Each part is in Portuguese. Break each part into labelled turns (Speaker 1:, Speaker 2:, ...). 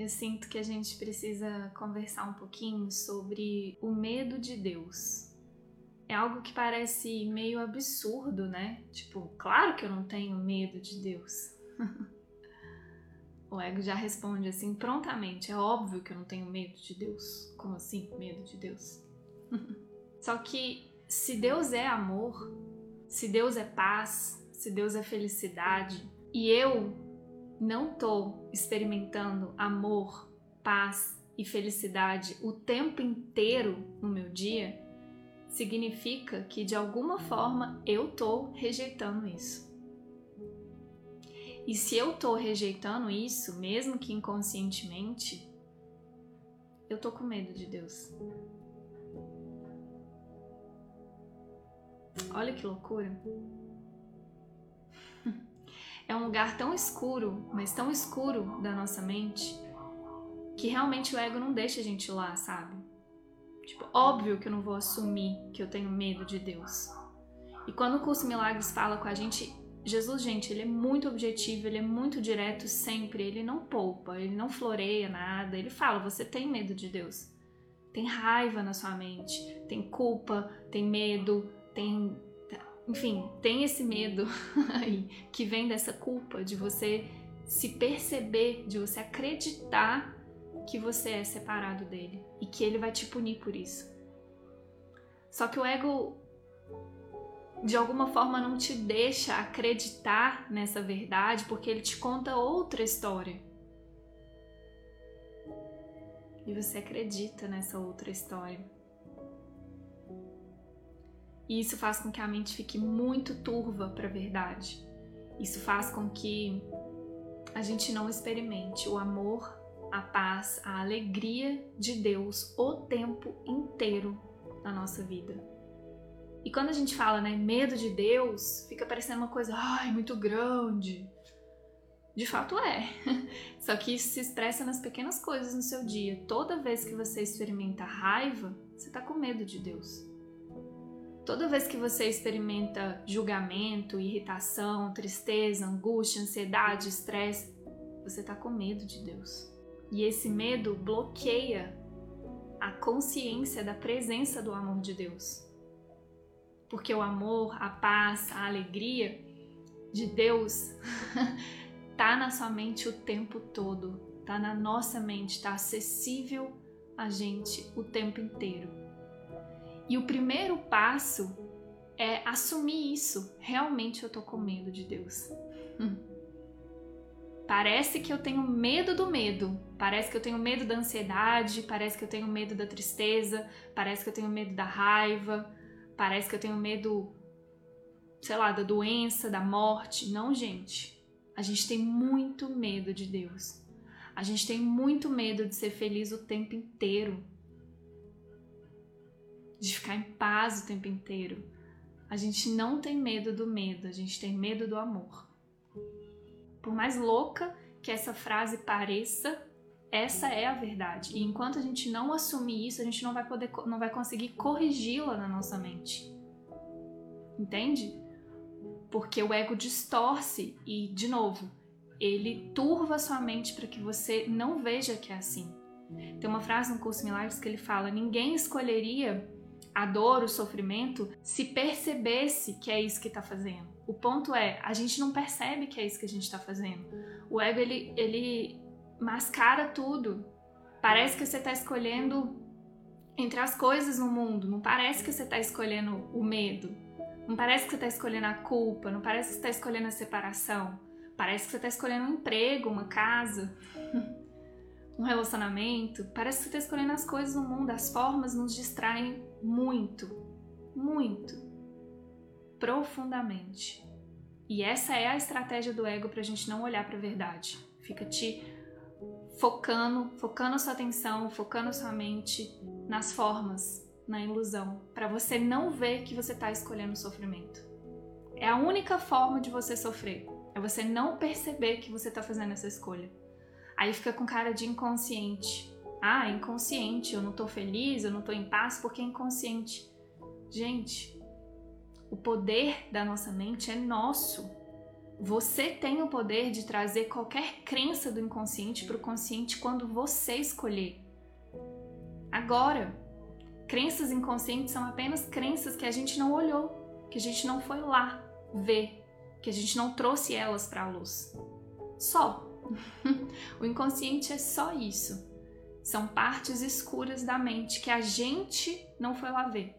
Speaker 1: eu sinto que a gente precisa conversar um pouquinho sobre o medo de Deus. É algo que parece meio absurdo, né? Tipo, claro que eu não tenho medo de Deus. o ego já responde assim prontamente: é óbvio que eu não tenho medo de Deus. Como assim, medo de Deus? Só que se Deus é amor, se Deus é paz, se Deus é felicidade, e eu não tô experimentando amor, paz e felicidade o tempo inteiro no meu dia, significa que de alguma forma eu tô rejeitando isso. E se eu tô rejeitando isso, mesmo que inconscientemente, eu tô com medo de Deus. Olha que loucura. É um lugar tão escuro, mas tão escuro da nossa mente, que realmente o ego não deixa a gente lá, sabe? Tipo, óbvio que eu não vou assumir que eu tenho medo de Deus. E quando o curso Milagres fala com a gente, Jesus, gente, ele é muito objetivo, ele é muito direto sempre, ele não poupa, ele não floreia nada, ele fala: você tem medo de Deus. Tem raiva na sua mente, tem culpa, tem medo, tem. Enfim, tem esse medo aí que vem dessa culpa de você se perceber, de você acreditar que você é separado dele e que ele vai te punir por isso. Só que o ego de alguma forma não te deixa acreditar nessa verdade porque ele te conta outra história. E você acredita nessa outra história. E isso faz com que a mente fique muito turva para a verdade. Isso faz com que a gente não experimente o amor, a paz, a alegria de Deus o tempo inteiro na nossa vida. E quando a gente fala, né, medo de Deus, fica parecendo uma coisa, ai, muito grande. De fato é. Só que isso se expressa nas pequenas coisas no seu dia. Toda vez que você experimenta raiva, você está com medo de Deus. Toda vez que você experimenta julgamento, irritação, tristeza, angústia, ansiedade, estresse, você está com medo de Deus. E esse medo bloqueia a consciência da presença do amor de Deus. Porque o amor, a paz, a alegria de Deus tá na sua mente o tempo todo, tá na nossa mente, tá acessível a gente o tempo inteiro. E o primeiro passo é assumir isso. Realmente eu tô com medo de Deus. Hum. Parece que eu tenho medo do medo. Parece que eu tenho medo da ansiedade, parece que eu tenho medo da tristeza, parece que eu tenho medo da raiva, parece que eu tenho medo, sei lá, da doença, da morte. Não, gente. A gente tem muito medo de Deus. A gente tem muito medo de ser feliz o tempo inteiro de ficar em paz o tempo inteiro. A gente não tem medo do medo, a gente tem medo do amor. Por mais louca que essa frase pareça, essa é a verdade. E enquanto a gente não assumir isso, a gente não vai poder, não vai conseguir corrigi-la na nossa mente. Entende? Porque o ego distorce e, de novo, ele turva sua mente para que você não veja que é assim. Tem uma frase no curso Milagres que ele fala: ninguém escolheria a dor, o sofrimento, se percebesse que é isso que está fazendo. O ponto é, a gente não percebe que é isso que a gente está fazendo. O ego ele, ele mascara tudo. Parece que você está escolhendo entre as coisas no mundo. Não parece que você está escolhendo o medo. Não parece que você está escolhendo a culpa. Não parece que você está escolhendo a separação. Parece que você está escolhendo um emprego, uma casa. um relacionamento, parece que você está escolhendo as coisas no mundo, as formas nos distraem muito, muito, profundamente. E essa é a estratégia do ego para a gente não olhar para a verdade. Fica te focando, focando sua atenção, focando sua mente nas formas, na ilusão, para você não ver que você está escolhendo o sofrimento. É a única forma de você sofrer, é você não perceber que você está fazendo essa escolha. Aí fica com cara de inconsciente. Ah, inconsciente, eu não tô feliz, eu não tô em paz porque é inconsciente. Gente, o poder da nossa mente é nosso. Você tem o poder de trazer qualquer crença do inconsciente para o consciente quando você escolher. Agora, crenças inconscientes são apenas crenças que a gente não olhou, que a gente não foi lá ver, que a gente não trouxe elas para a luz. Só. o inconsciente é só isso. São partes escuras da mente que a gente não foi lá ver.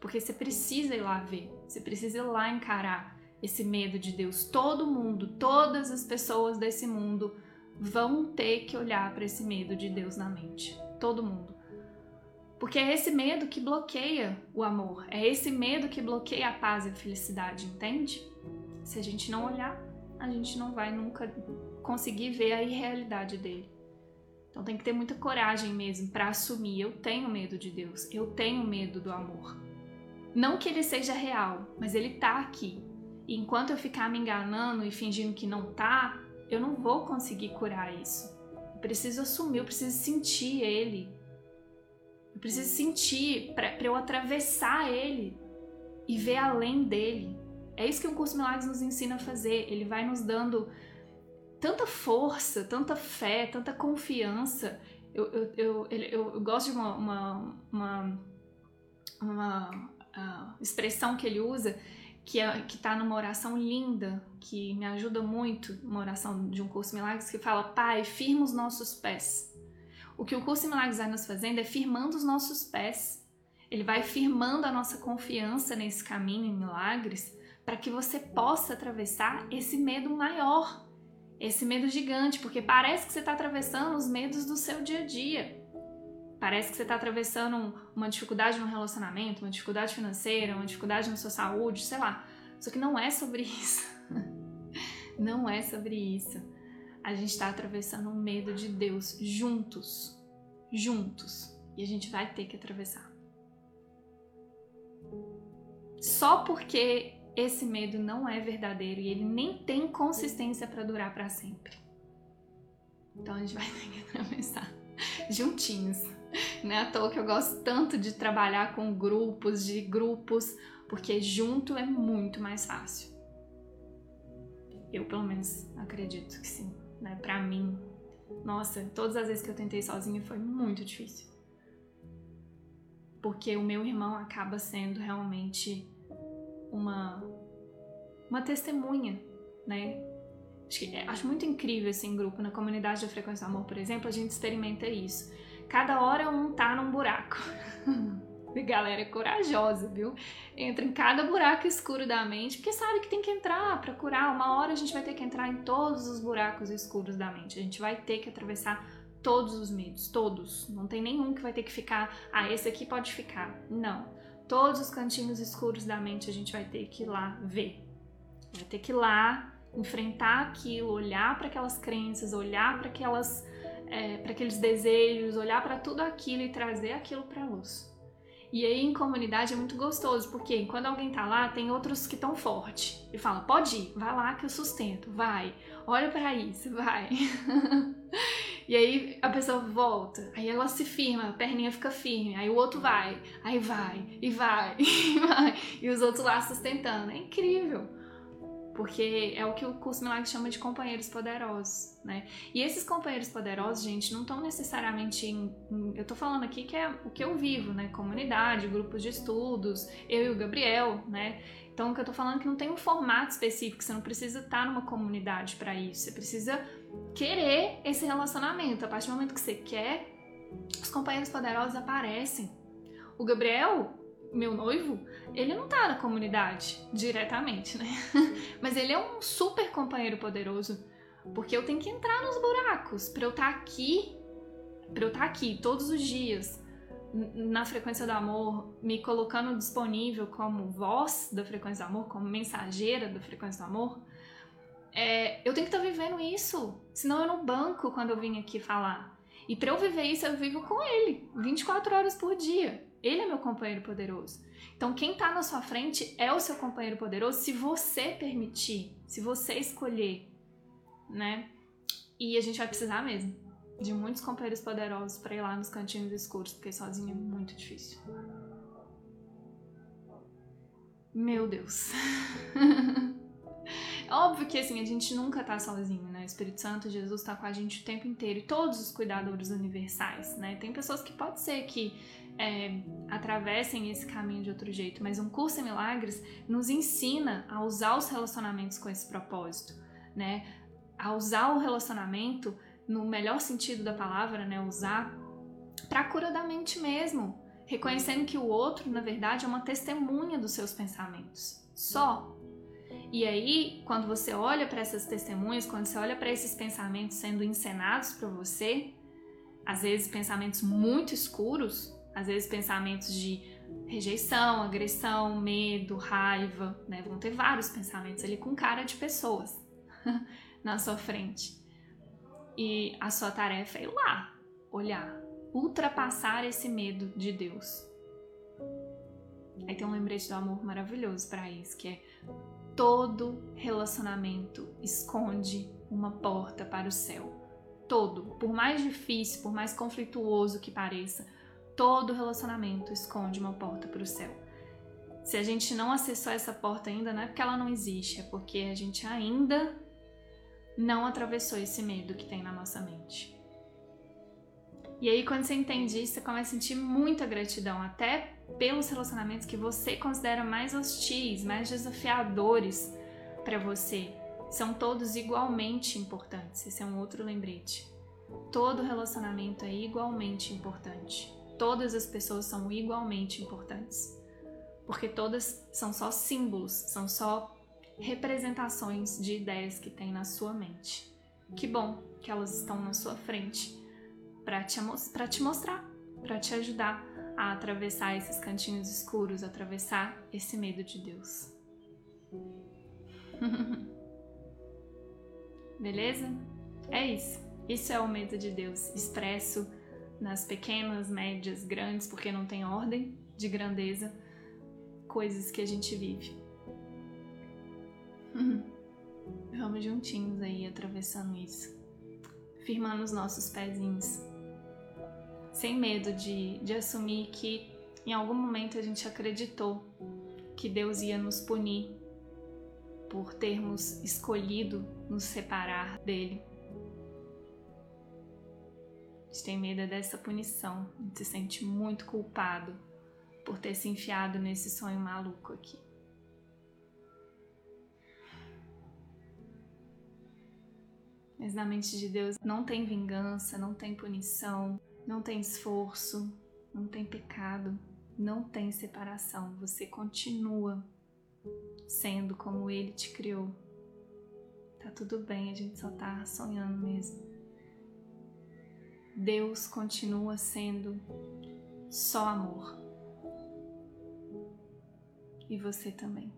Speaker 1: Porque você precisa ir lá ver, você precisa ir lá encarar esse medo de Deus. Todo mundo, todas as pessoas desse mundo vão ter que olhar para esse medo de Deus na mente. Todo mundo. Porque é esse medo que bloqueia o amor, é esse medo que bloqueia a paz e a felicidade, entende? Se a gente não olhar, a gente não vai nunca conseguir ver a irrealidade dele. Então tem que ter muita coragem mesmo para assumir: eu tenho medo de Deus, eu tenho medo do amor. Não que ele seja real, mas ele tá aqui. E enquanto eu ficar me enganando e fingindo que não tá, eu não vou conseguir curar isso. Eu preciso assumir, eu preciso sentir ele. Eu preciso sentir para eu atravessar ele e ver além dele. É isso que o curso Milagres nos ensina a fazer. Ele vai nos dando tanta força, tanta fé, tanta confiança. Eu, eu, eu, eu, eu gosto de uma, uma, uma, uma uh, expressão que ele usa que é, está numa oração linda, que me ajuda muito, uma oração de um curso Milagres, que fala: Pai, firma os nossos pés. O que o curso Milagres vai nos fazendo é firmando os nossos pés. Ele vai firmando a nossa confiança nesse caminho em milagres para que você possa atravessar esse medo maior esse medo gigante, porque parece que você está atravessando os medos do seu dia a dia. Parece que você está atravessando uma dificuldade no relacionamento, uma dificuldade financeira, uma dificuldade na sua saúde, sei lá. Só que não é sobre isso. não é sobre isso. A gente está atravessando um medo de Deus juntos. Juntos. E a gente vai ter que atravessar. Só porque esse medo não é verdadeiro e ele nem tem consistência para durar para sempre. Então a gente vai ter que atravessar juntinhos. Não é à toa que eu gosto tanto de trabalhar com grupos, de grupos, porque junto é muito mais fácil. Eu, pelo menos, acredito que sim. Né? Para mim, nossa, todas as vezes que eu tentei sozinha foi muito difícil. Porque o meu irmão acaba sendo realmente uma, uma testemunha, né? Acho, que, é, acho muito incrível esse assim, grupo, na comunidade da Frequência do Amor, por exemplo, a gente experimenta isso. Cada hora um tá num buraco. A galera é corajosa, viu? Entra em cada buraco escuro da mente, porque sabe que tem que entrar para curar. Uma hora a gente vai ter que entrar em todos os buracos escuros da mente. A gente vai ter que atravessar todos os medos, todos. Não tem nenhum que vai ter que ficar, ah, esse aqui pode ficar. Não todos os cantinhos escuros da mente a gente vai ter que ir lá ver. Vai ter que ir lá enfrentar aquilo, olhar para aquelas crenças, olhar para aquelas é, para aqueles desejos, olhar para tudo aquilo e trazer aquilo para a luz. E aí em comunidade é muito gostoso, porque quando alguém tá lá, tem outros que estão forte e fala: "Pode ir, vai lá que eu sustento, vai. Olha para isso, vai". E aí a pessoa volta, aí ela se firma, a perninha fica firme, aí o outro vai, aí vai, e vai, e vai, e os outros lá sustentando. É incrível. Porque é o que o curso Milagre chama de companheiros poderosos, né? E esses companheiros poderosos, gente, não estão necessariamente em, em, Eu tô falando aqui que é o que eu vivo, né? Comunidade, grupos de estudos, eu e o Gabriel, né? Então, o que eu tô falando é que não tem um formato específico, você não precisa estar numa comunidade para isso, você precisa querer esse relacionamento. A partir do momento que você quer, os companheiros poderosos aparecem. O Gabriel, meu noivo, ele não tá na comunidade diretamente, né? Mas ele é um super companheiro poderoso, porque eu tenho que entrar nos buracos para eu estar tá aqui, para eu estar tá aqui todos os dias na frequência do amor, me colocando disponível como voz da frequência do amor, como mensageira da frequência do amor é, eu tenho que estar tá vivendo isso, senão eu não banco quando eu vim aqui falar. E para eu viver isso, eu vivo com ele, 24 horas por dia. Ele é meu companheiro poderoso. Então, quem está na sua frente é o seu companheiro poderoso se você permitir, se você escolher, né? E a gente vai precisar mesmo de muitos companheiros poderosos para ir lá nos cantinhos escuros, porque sozinho é muito difícil. Meu Deus. É óbvio que assim, a gente nunca tá sozinho, né? O Espírito Santo, Jesus tá com a gente o tempo inteiro e todos os cuidadores universais, né? Tem pessoas que pode ser que é, atravessem esse caminho de outro jeito, mas um curso em milagres nos ensina a usar os relacionamentos com esse propósito, né? A usar o relacionamento no melhor sentido da palavra, né? Usar para cura da mente mesmo, reconhecendo que o outro, na verdade, é uma testemunha dos seus pensamentos. Só. E aí, quando você olha para essas testemunhas, quando você olha para esses pensamentos sendo encenados para você, às vezes pensamentos muito escuros, às vezes pensamentos de rejeição, agressão, medo, raiva, né? Vão ter vários pensamentos ali com cara de pessoas na sua frente. E a sua tarefa é ir lá, olhar, ultrapassar esse medo de Deus. Aí tem um lembrete do amor maravilhoso para isso, que é todo relacionamento esconde uma porta para o céu. Todo, por mais difícil, por mais conflituoso que pareça, todo relacionamento esconde uma porta para o céu. Se a gente não acessou essa porta ainda, não é porque ela não existe, é porque a gente ainda não atravessou esse medo que tem na nossa mente. E aí, quando você entende isso, você começa a sentir muita gratidão, até pelos relacionamentos que você considera mais hostis, mais desafiadores para você. São todos igualmente importantes. Esse é um outro lembrete. Todo relacionamento é igualmente importante. Todas as pessoas são igualmente importantes. Porque todas são só símbolos, são só representações de ideias que tem na sua mente. Que bom que elas estão na sua frente para te, te mostrar, para te ajudar a atravessar esses cantinhos escuros, atravessar esse medo de Deus. Beleza? É isso. Isso é o medo de Deus, expresso nas pequenas, médias, grandes, porque não tem ordem de grandeza, coisas que a gente vive. Vamos juntinhos aí atravessando isso, firmando os nossos pezinhos sem medo de, de assumir que em algum momento a gente acreditou que Deus ia nos punir por termos escolhido nos separar dele. A gente tem medo dessa punição, a gente se sente muito culpado por ter se enfiado nesse sonho maluco aqui. Mas na mente de Deus não tem vingança, não tem punição, não tem esforço, não tem pecado, não tem separação. Você continua sendo como Ele te criou. Tá tudo bem, a gente só tá sonhando mesmo. Deus continua sendo só amor. E você também.